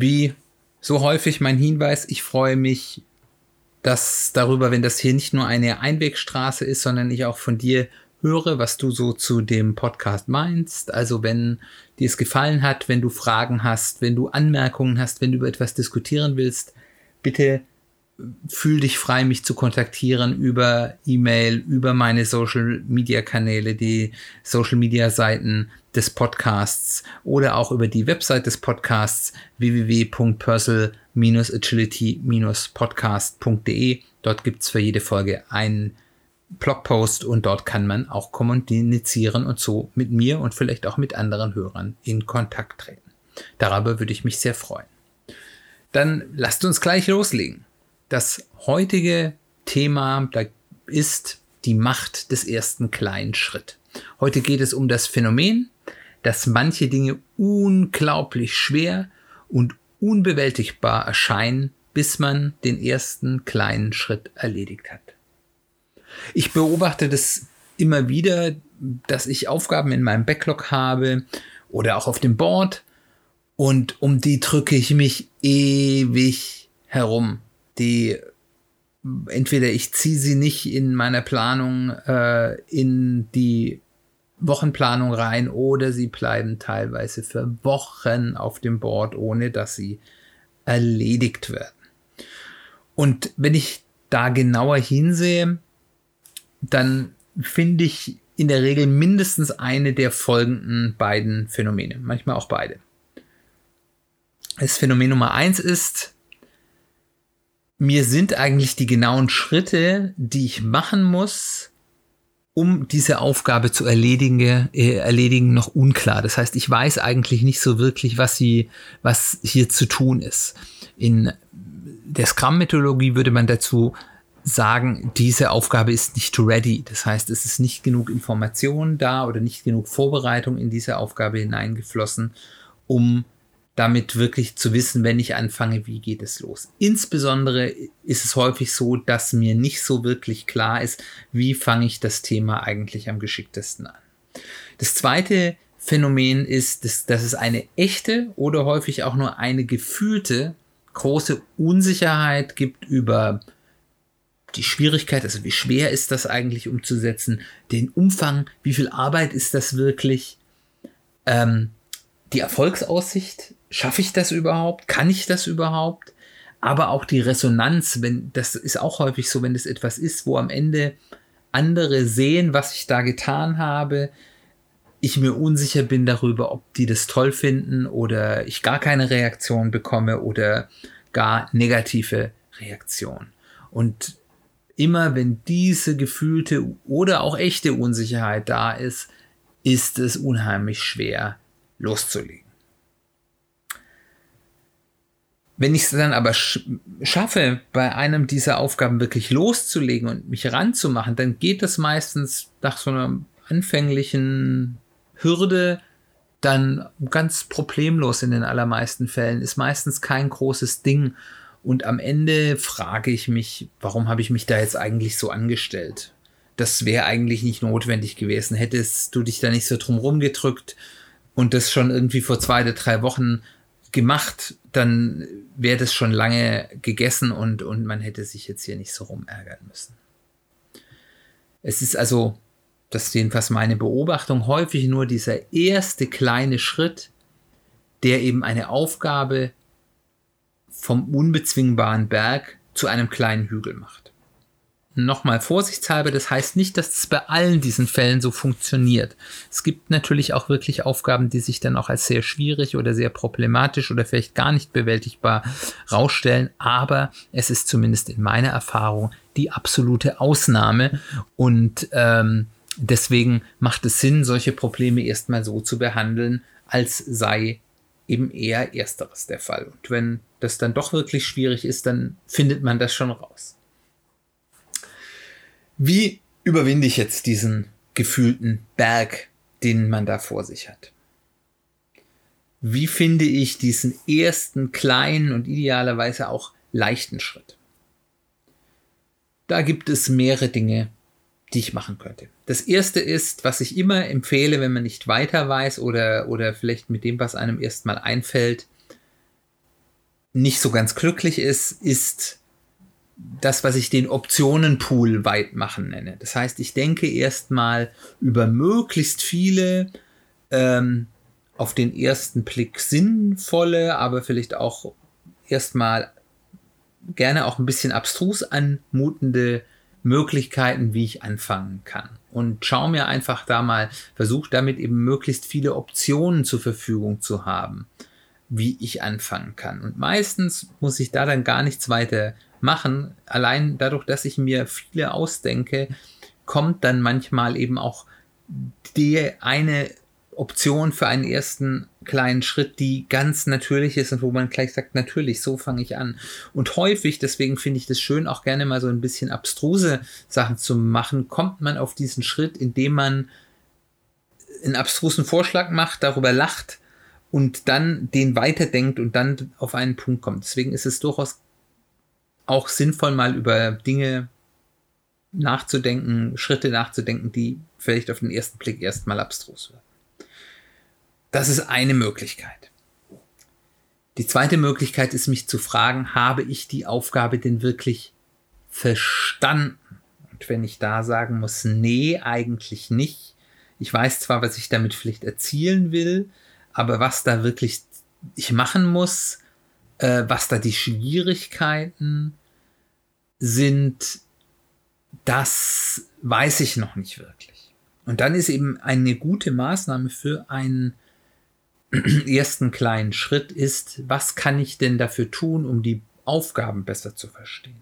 wie so häufig mein Hinweis, ich freue mich dass darüber, wenn das hier nicht nur eine Einwegstraße ist, sondern ich auch von dir höre, was du so zu dem Podcast meinst. Also wenn dir es gefallen hat, wenn du Fragen hast, wenn du Anmerkungen hast, wenn du über etwas diskutieren willst, bitte fühl dich frei, mich zu kontaktieren über E-Mail, über meine Social Media Kanäle, die Social Media Seiten des Podcasts oder auch über die Website des Podcasts www.personal-agility-podcast.de. Dort gibt's für jede Folge einen Blogpost und dort kann man auch kommunizieren und so mit mir und vielleicht auch mit anderen Hörern in Kontakt treten. Darüber würde ich mich sehr freuen. Dann lasst uns gleich loslegen. Das heutige Thema ist die Macht des ersten kleinen Schritt. Heute geht es um das Phänomen, dass manche Dinge unglaublich schwer und unbewältigbar erscheinen, bis man den ersten kleinen Schritt erledigt hat. Ich beobachte das immer wieder, dass ich Aufgaben in meinem Backlog habe oder auch auf dem Board und um die drücke ich mich ewig herum die entweder ich ziehe sie nicht in meiner Planung äh, in die Wochenplanung rein oder sie bleiben teilweise für Wochen auf dem Board, ohne dass sie erledigt werden. Und wenn ich da genauer hinsehe, dann finde ich in der Regel mindestens eine der folgenden beiden Phänomene, manchmal auch beide. Das Phänomen Nummer eins ist, mir sind eigentlich die genauen Schritte, die ich machen muss, um diese Aufgabe zu erledigen, äh, erledigen, noch unklar. Das heißt, ich weiß eigentlich nicht so wirklich, was sie, was hier zu tun ist. In der Scrum-Methodologie würde man dazu sagen, diese Aufgabe ist nicht ready. Das heißt, es ist nicht genug Information da oder nicht genug Vorbereitung in diese Aufgabe hineingeflossen, um damit wirklich zu wissen, wenn ich anfange, wie geht es los. Insbesondere ist es häufig so, dass mir nicht so wirklich klar ist, wie fange ich das Thema eigentlich am geschicktesten an. Das zweite Phänomen ist, dass, dass es eine echte oder häufig auch nur eine gefühlte große Unsicherheit gibt über die Schwierigkeit, also wie schwer ist das eigentlich umzusetzen, den Umfang, wie viel Arbeit ist das wirklich, ähm, die Erfolgsaussicht, schaffe ich das überhaupt? Kann ich das überhaupt? Aber auch die Resonanz, wenn das ist auch häufig so, wenn es etwas ist, wo am Ende andere sehen, was ich da getan habe, ich mir unsicher bin darüber, ob die das toll finden oder ich gar keine Reaktion bekomme oder gar negative Reaktion. Und immer wenn diese gefühlte oder auch echte Unsicherheit da ist, ist es unheimlich schwer, loszulegen. Wenn ich es dann aber sch schaffe, bei einem dieser Aufgaben wirklich loszulegen und mich ranzumachen, dann geht das meistens nach so einer anfänglichen Hürde dann ganz problemlos in den allermeisten Fällen. Ist meistens kein großes Ding. Und am Ende frage ich mich, warum habe ich mich da jetzt eigentlich so angestellt? Das wäre eigentlich nicht notwendig gewesen. Hättest du dich da nicht so drum rumgedrückt, und das schon irgendwie vor zwei oder drei Wochen gemacht, dann wäre das schon lange gegessen und, und man hätte sich jetzt hier nicht so rumärgern müssen. Es ist also, das ist jedenfalls meine Beobachtung, häufig nur dieser erste kleine Schritt, der eben eine Aufgabe vom unbezwingbaren Berg zu einem kleinen Hügel macht nochmal vorsichtshalber, das heißt nicht, dass es bei allen diesen Fällen so funktioniert. Es gibt natürlich auch wirklich Aufgaben, die sich dann auch als sehr schwierig oder sehr problematisch oder vielleicht gar nicht bewältigbar rausstellen, aber es ist zumindest in meiner Erfahrung die absolute Ausnahme und ähm, deswegen macht es Sinn, solche Probleme erstmal so zu behandeln, als sei eben eher ersteres der Fall. Und wenn das dann doch wirklich schwierig ist, dann findet man das schon raus. Wie überwinde ich jetzt diesen gefühlten Berg, den man da vor sich hat? Wie finde ich diesen ersten kleinen und idealerweise auch leichten Schritt? Da gibt es mehrere Dinge, die ich machen könnte. Das erste ist, was ich immer empfehle, wenn man nicht weiter weiß oder, oder vielleicht mit dem, was einem erstmal einfällt, nicht so ganz glücklich ist, ist das, was ich den Optionenpool weit machen nenne. Das heißt, ich denke erstmal über möglichst viele ähm, auf den ersten Blick sinnvolle, aber vielleicht auch erstmal gerne auch ein bisschen abstrus anmutende Möglichkeiten, wie ich anfangen kann. Und schau mir einfach da mal, versuch damit eben möglichst viele Optionen zur Verfügung zu haben, wie ich anfangen kann. Und meistens muss ich da dann gar nichts weiter machen. Allein dadurch, dass ich mir viele ausdenke, kommt dann manchmal eben auch die eine Option für einen ersten kleinen Schritt, die ganz natürlich ist und wo man gleich sagt, natürlich, so fange ich an. Und häufig, deswegen finde ich das schön, auch gerne mal so ein bisschen abstruse Sachen zu machen, kommt man auf diesen Schritt, indem man einen abstrusen Vorschlag macht, darüber lacht und dann den weiterdenkt und dann auf einen Punkt kommt. Deswegen ist es durchaus auch sinnvoll, mal über Dinge nachzudenken, Schritte nachzudenken, die vielleicht auf den ersten Blick erstmal abstrus werden. Das ist eine Möglichkeit. Die zweite Möglichkeit ist, mich zu fragen, habe ich die Aufgabe denn wirklich verstanden? Und wenn ich da sagen muss, nee, eigentlich nicht. Ich weiß zwar, was ich damit vielleicht erzielen will, aber was da wirklich ich machen muss, äh, was da die Schwierigkeiten sind, das weiß ich noch nicht wirklich. Und dann ist eben eine gute Maßnahme für einen ersten kleinen Schritt ist, was kann ich denn dafür tun, um die Aufgaben besser zu verstehen?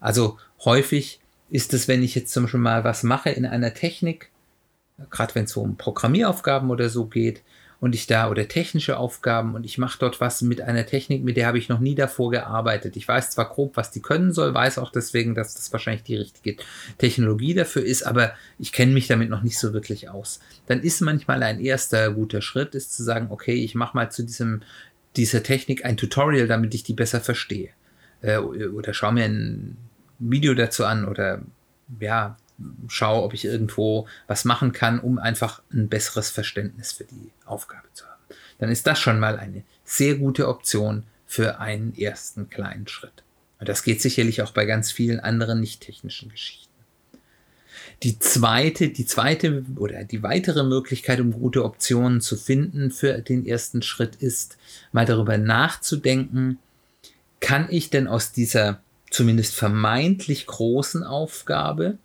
Also häufig ist es, wenn ich jetzt zum Beispiel mal was mache in einer Technik, gerade wenn es so um Programmieraufgaben oder so geht, und ich da oder technische Aufgaben und ich mache dort was mit einer Technik, mit der habe ich noch nie davor gearbeitet. Ich weiß zwar grob, was die können soll, weiß auch deswegen, dass das wahrscheinlich die richtige Technologie dafür ist, aber ich kenne mich damit noch nicht so wirklich aus. Dann ist manchmal ein erster guter Schritt, ist zu sagen, okay, ich mache mal zu diesem dieser Technik ein Tutorial, damit ich die besser verstehe. Äh, oder schau mir ein Video dazu an oder ja, schaue, ob ich irgendwo was machen kann, um einfach ein besseres Verständnis für die Aufgabe zu haben. Dann ist das schon mal eine sehr gute Option für einen ersten kleinen Schritt. Und das geht sicherlich auch bei ganz vielen anderen nicht technischen Geschichten. Die zweite, die zweite oder die weitere Möglichkeit, um gute Optionen zu finden für den ersten Schritt ist, mal darüber nachzudenken, kann ich denn aus dieser zumindest vermeintlich großen Aufgabe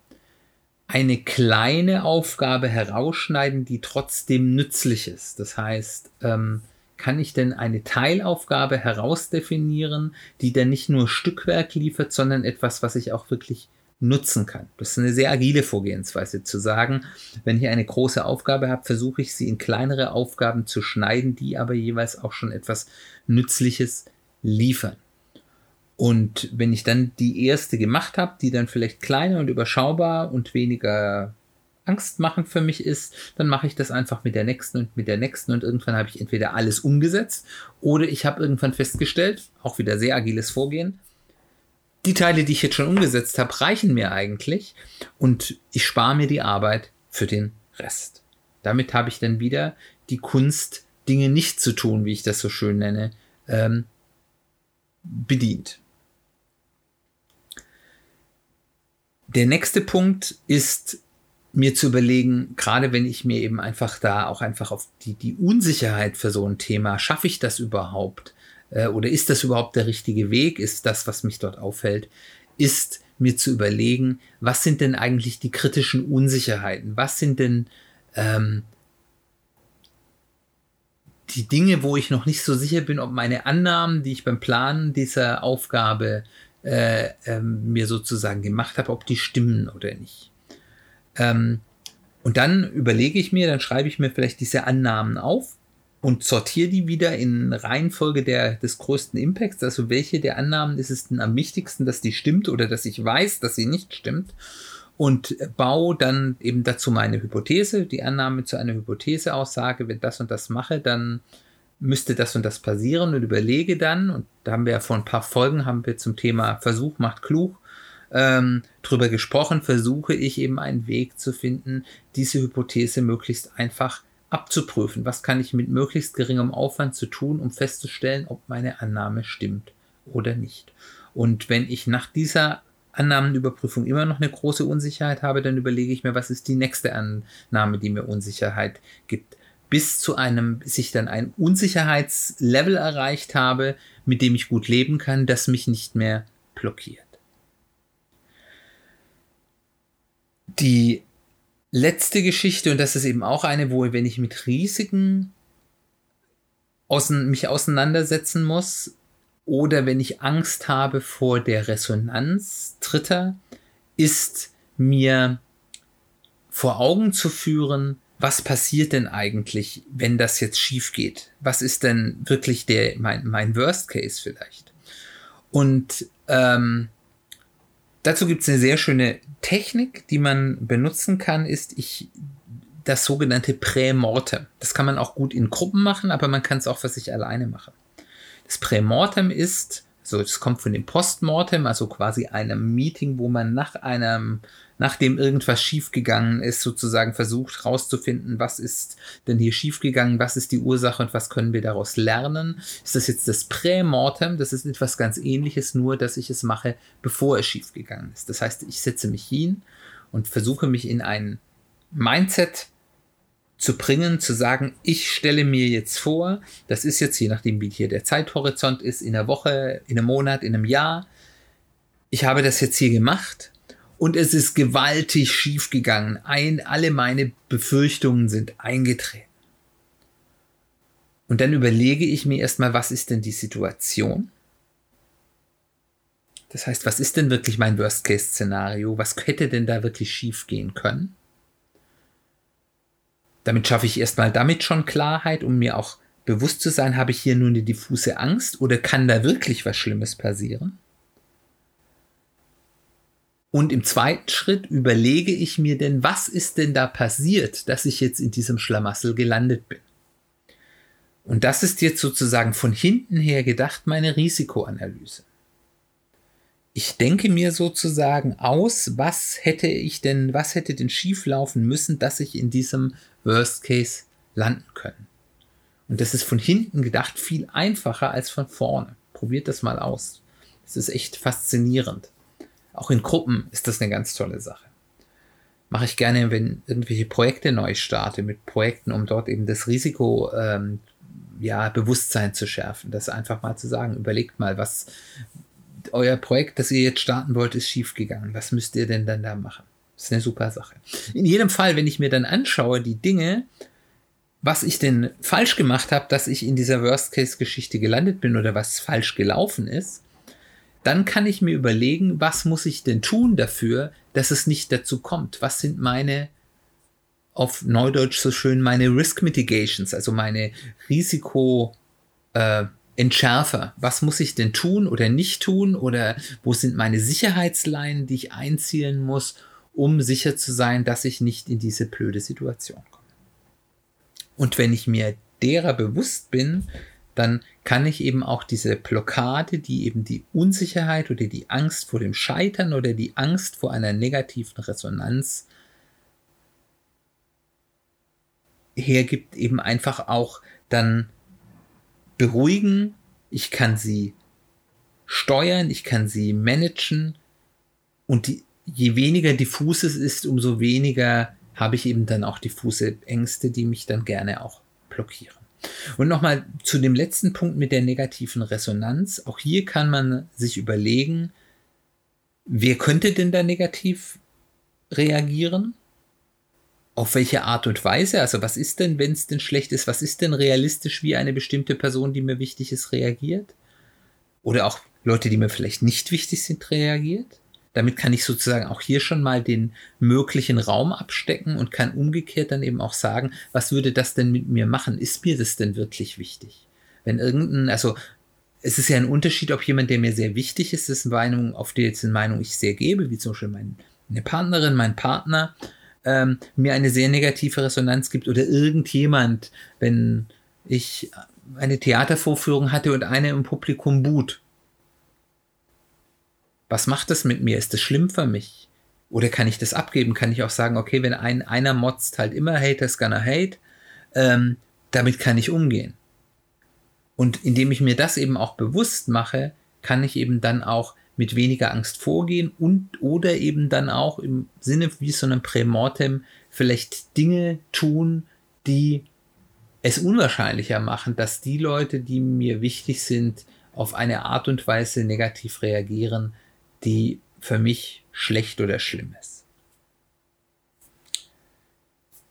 eine kleine Aufgabe herausschneiden, die trotzdem nützlich ist. Das heißt, ähm, kann ich denn eine Teilaufgabe herausdefinieren, die dann nicht nur Stückwerk liefert, sondern etwas, was ich auch wirklich nutzen kann. Das ist eine sehr agile Vorgehensweise zu sagen, wenn ich eine große Aufgabe habe, versuche ich sie in kleinere Aufgaben zu schneiden, die aber jeweils auch schon etwas Nützliches liefern. Und wenn ich dann die erste gemacht habe, die dann vielleicht kleiner und überschaubar und weniger angstmachend für mich ist, dann mache ich das einfach mit der nächsten und mit der nächsten und irgendwann habe ich entweder alles umgesetzt oder ich habe irgendwann festgestellt, auch wieder sehr agiles Vorgehen, die Teile, die ich jetzt schon umgesetzt habe, reichen mir eigentlich und ich spare mir die Arbeit für den Rest. Damit habe ich dann wieder die Kunst, Dinge nicht zu tun, wie ich das so schön nenne, ähm, bedient. Der nächste Punkt ist mir zu überlegen, gerade wenn ich mir eben einfach da auch einfach auf die, die Unsicherheit für so ein Thema, schaffe ich das überhaupt? Äh, oder ist das überhaupt der richtige Weg? Ist das, was mich dort auffällt, ist mir zu überlegen, was sind denn eigentlich die kritischen Unsicherheiten? Was sind denn ähm, die Dinge, wo ich noch nicht so sicher bin, ob meine Annahmen, die ich beim Planen dieser Aufgabe äh, ähm, mir sozusagen gemacht habe, ob die stimmen oder nicht. Ähm, und dann überlege ich mir, dann schreibe ich mir vielleicht diese Annahmen auf und sortiere die wieder in Reihenfolge der, des größten Impacts. Also welche der Annahmen ist es denn am wichtigsten, dass die stimmt oder dass ich weiß, dass sie nicht stimmt. Und baue dann eben dazu meine Hypothese, die Annahme zu einer Hypotheseaussage, wenn das und das mache, dann müsste das und das passieren und überlege dann, und da haben wir ja vor ein paar Folgen, haben wir zum Thema Versuch macht klug ähm, drüber gesprochen, versuche ich eben einen Weg zu finden, diese Hypothese möglichst einfach abzuprüfen. Was kann ich mit möglichst geringem Aufwand zu tun, um festzustellen, ob meine Annahme stimmt oder nicht. Und wenn ich nach dieser Annahmenüberprüfung immer noch eine große Unsicherheit habe, dann überlege ich mir, was ist die nächste Annahme, die mir Unsicherheit gibt. Bis zu einem, bis ich dann ein Unsicherheitslevel erreicht habe, mit dem ich gut leben kann, das mich nicht mehr blockiert. Die letzte Geschichte, und das ist eben auch eine, wo, wenn ich mit Risiken außen, mich auseinandersetzen muss oder wenn ich Angst habe vor der Resonanz Dritter, ist mir vor Augen zu führen, was passiert denn eigentlich, wenn das jetzt schief geht? Was ist denn wirklich der, mein, mein Worst Case vielleicht? Und ähm, Dazu gibt es eine sehr schöne Technik, die man benutzen kann, ist ich das sogenannte Prämortem. Das kann man auch gut in Gruppen machen, aber man kann es auch für sich alleine machen. Das Prämortem ist, so es kommt von dem Postmortem, also quasi einem Meeting, wo man nach einem nachdem irgendwas schiefgegangen ist, sozusagen versucht herauszufinden, was ist denn hier schiefgegangen, was ist die Ursache und was können wir daraus lernen. Ist das jetzt das Prämortem? Das ist etwas ganz ähnliches, nur dass ich es mache, bevor es schiefgegangen ist. Das heißt, ich setze mich hin und versuche mich in ein Mindset zu bringen, zu sagen, ich stelle mir jetzt vor, das ist jetzt, je nachdem wie hier der Zeithorizont ist, in einer Woche, in einem Monat, in einem Jahr, ich habe das jetzt hier gemacht und es ist gewaltig schief gegangen. Ein, alle meine Befürchtungen sind eingetreten. Und dann überlege ich mir erstmal, was ist denn die Situation? Das heißt, was ist denn wirklich mein Worst-Case-Szenario? Was hätte denn da wirklich schief gehen können? Damit schaffe ich erstmal damit schon Klarheit, um mir auch bewusst zu sein, habe ich hier nur eine diffuse Angst oder kann da wirklich was Schlimmes passieren? Und im zweiten Schritt überlege ich mir denn, was ist denn da passiert, dass ich jetzt in diesem Schlamassel gelandet bin. Und das ist jetzt sozusagen von hinten her gedacht meine Risikoanalyse. Ich denke mir sozusagen aus, was hätte ich denn, was hätte denn schief laufen müssen, dass ich in diesem Worst Case landen können. Und das ist von hinten gedacht viel einfacher als von vorne. Probiert das mal aus. Das ist echt faszinierend. Auch in Gruppen ist das eine ganz tolle Sache. Mache ich gerne, wenn irgendwelche Projekte neu starte, mit Projekten, um dort eben das Risiko, ähm, ja, Bewusstsein zu schärfen. Das einfach mal zu sagen, überlegt mal, was euer Projekt, das ihr jetzt starten wollt, ist schiefgegangen. Was müsst ihr denn dann da machen? Das ist eine super Sache. In jedem Fall, wenn ich mir dann anschaue, die Dinge, was ich denn falsch gemacht habe, dass ich in dieser Worst-Case-Geschichte gelandet bin oder was falsch gelaufen ist, dann kann ich mir überlegen, was muss ich denn tun dafür, dass es nicht dazu kommt? Was sind meine, auf Neudeutsch so schön, meine Risk Mitigations, also meine Risiko, äh, Entschärfer. Was muss ich denn tun oder nicht tun? Oder wo sind meine Sicherheitsleinen, die ich einzielen muss, um sicher zu sein, dass ich nicht in diese blöde Situation komme? Und wenn ich mir derer bewusst bin, dann kann ich eben auch diese Blockade, die eben die Unsicherheit oder die Angst vor dem Scheitern oder die Angst vor einer negativen Resonanz hergibt, eben einfach auch dann beruhigen. Ich kann sie steuern, ich kann sie managen und die, je weniger diffus es ist, umso weniger habe ich eben dann auch diffuse Ängste, die mich dann gerne auch blockieren. Und nochmal zu dem letzten Punkt mit der negativen Resonanz. Auch hier kann man sich überlegen, wer könnte denn da negativ reagieren? Auf welche Art und Weise? Also was ist denn, wenn es denn schlecht ist? Was ist denn realistisch, wie eine bestimmte Person, die mir wichtig ist, reagiert? Oder auch Leute, die mir vielleicht nicht wichtig sind, reagiert? damit kann ich sozusagen auch hier schon mal den möglichen Raum abstecken und kann umgekehrt dann eben auch sagen, was würde das denn mit mir machen? Ist mir das denn wirklich wichtig? Wenn irgendein, also es ist ja ein Unterschied, ob jemand, der mir sehr wichtig ist, dessen Meinung, auf die jetzt eine Meinung ich sehr gebe, wie zum Beispiel meine Partnerin, mein Partner, ähm, mir eine sehr negative Resonanz gibt oder irgendjemand, wenn ich eine Theatervorführung hatte und eine im Publikum buht was macht das mit mir? Ist das schlimm für mich? Oder kann ich das abgeben? Kann ich auch sagen, okay, wenn ein, einer motzt halt immer Haters gonna hate, ähm, damit kann ich umgehen. Und indem ich mir das eben auch bewusst mache, kann ich eben dann auch mit weniger Angst vorgehen und oder eben dann auch im Sinne wie so einem Prämortem vielleicht Dinge tun, die es unwahrscheinlicher machen, dass die Leute, die mir wichtig sind, auf eine Art und Weise negativ reagieren, die für mich schlecht oder schlimm ist.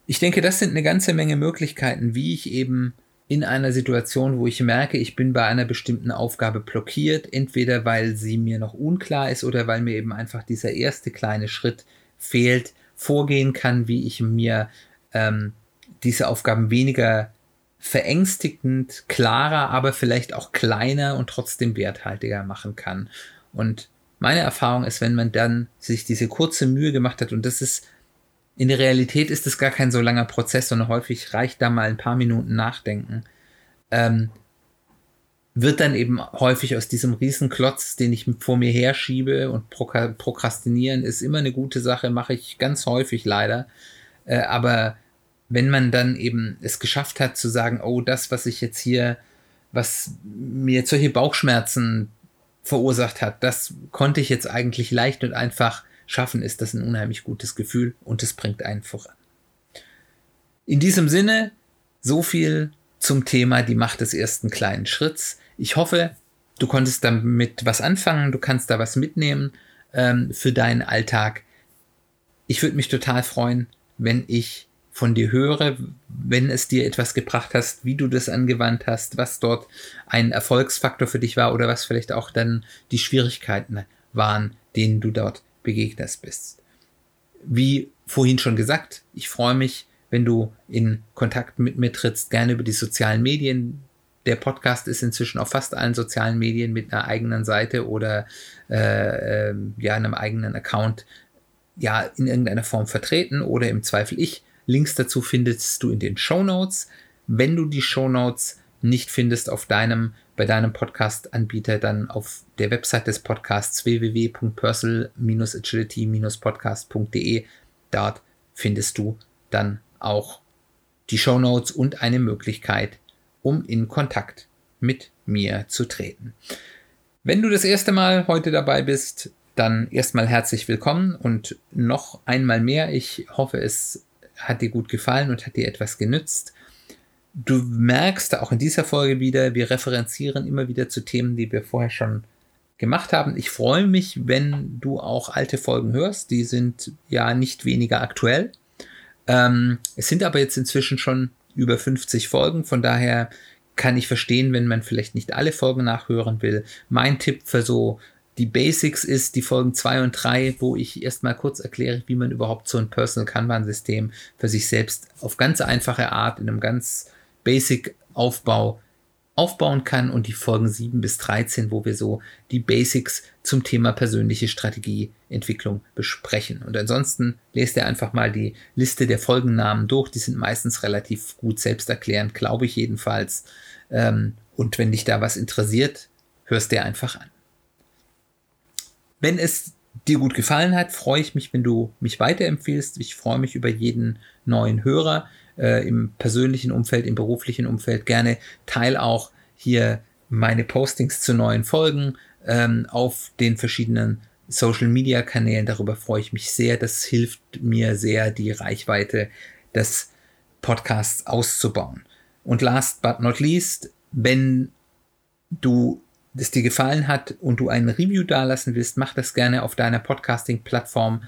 Ich denke, das sind eine ganze Menge Möglichkeiten, wie ich eben in einer Situation, wo ich merke, ich bin bei einer bestimmten Aufgabe blockiert, entweder weil sie mir noch unklar ist oder weil mir eben einfach dieser erste kleine Schritt fehlt, vorgehen kann, wie ich mir ähm, diese Aufgaben weniger verängstigend, klarer, aber vielleicht auch kleiner und trotzdem werthaltiger machen kann. Und meine Erfahrung ist, wenn man dann sich diese kurze Mühe gemacht hat, und das ist, in der Realität ist es gar kein so langer Prozess, sondern häufig reicht da mal ein paar Minuten Nachdenken, ähm, wird dann eben häufig aus diesem Riesenklotz, den ich vor mir herschiebe und prokrastinieren ist immer eine gute Sache, mache ich ganz häufig leider. Äh, aber wenn man dann eben es geschafft hat zu sagen, oh, das, was ich jetzt hier, was mir solche Bauchschmerzen verursacht hat. Das konnte ich jetzt eigentlich leicht und einfach schaffen, ist das ein unheimlich gutes Gefühl und es bringt einen voran. In diesem Sinne, so viel zum Thema die Macht des ersten kleinen Schritts. Ich hoffe, du konntest damit was anfangen, du kannst da was mitnehmen ähm, für deinen Alltag. Ich würde mich total freuen, wenn ich von dir höre, wenn es dir etwas gebracht hast, wie du das angewandt hast, was dort ein Erfolgsfaktor für dich war oder was vielleicht auch dann die Schwierigkeiten waren, denen du dort begegnet bist. Wie vorhin schon gesagt, ich freue mich, wenn du in Kontakt mit mir trittst, gerne über die sozialen Medien. Der Podcast ist inzwischen auf fast allen sozialen Medien mit einer eigenen Seite oder äh, äh, ja einem eigenen Account ja in irgendeiner Form vertreten oder im Zweifel ich Links dazu findest du in den Show Notes. Wenn du die Show Notes nicht findest auf deinem, bei deinem Podcast-Anbieter, dann auf der Website des Podcasts www.personal-agility-podcast.de. Dort findest du dann auch die Show Notes und eine Möglichkeit, um in Kontakt mit mir zu treten. Wenn du das erste Mal heute dabei bist, dann erstmal herzlich willkommen und noch einmal mehr. Ich hoffe, es hat dir gut gefallen und hat dir etwas genützt. Du merkst auch in dieser Folge wieder, wir referenzieren immer wieder zu Themen, die wir vorher schon gemacht haben. Ich freue mich, wenn du auch alte Folgen hörst. Die sind ja nicht weniger aktuell. Ähm, es sind aber jetzt inzwischen schon über 50 Folgen. Von daher kann ich verstehen, wenn man vielleicht nicht alle Folgen nachhören will. Mein Tipp für so die Basics ist die Folgen 2 und 3, wo ich erstmal kurz erkläre, wie man überhaupt so ein Personal Kanban-System für sich selbst auf ganz einfache Art in einem ganz Basic Aufbau aufbauen kann und die Folgen 7 bis 13, wo wir so die Basics zum Thema persönliche Strategieentwicklung besprechen. Und ansonsten lest ihr einfach mal die Liste der Folgennamen durch. Die sind meistens relativ gut selbsterklärend, glaube ich jedenfalls. Ähm, und wenn dich da was interessiert, hörst dir einfach an. Wenn es dir gut gefallen hat, freue ich mich, wenn du mich weiterempfiehlst. Ich freue mich über jeden neuen Hörer äh, im persönlichen Umfeld, im beruflichen Umfeld. Gerne teil auch hier meine Postings zu neuen Folgen ähm, auf den verschiedenen Social Media Kanälen. Darüber freue ich mich sehr. Das hilft mir sehr, die Reichweite des Podcasts auszubauen. Und last but not least, wenn du es dir gefallen hat und du ein Review dalassen willst, mach das gerne auf deiner Podcasting-Plattform.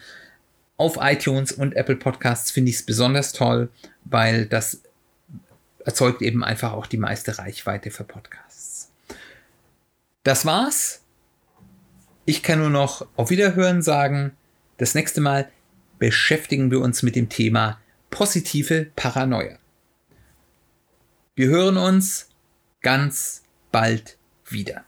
Auf iTunes und Apple Podcasts finde ich es besonders toll, weil das erzeugt eben einfach auch die meiste Reichweite für Podcasts. Das war's. Ich kann nur noch auf Wiederhören sagen. Das nächste Mal beschäftigen wir uns mit dem Thema positive Paranoia. Wir hören uns ganz bald wieder.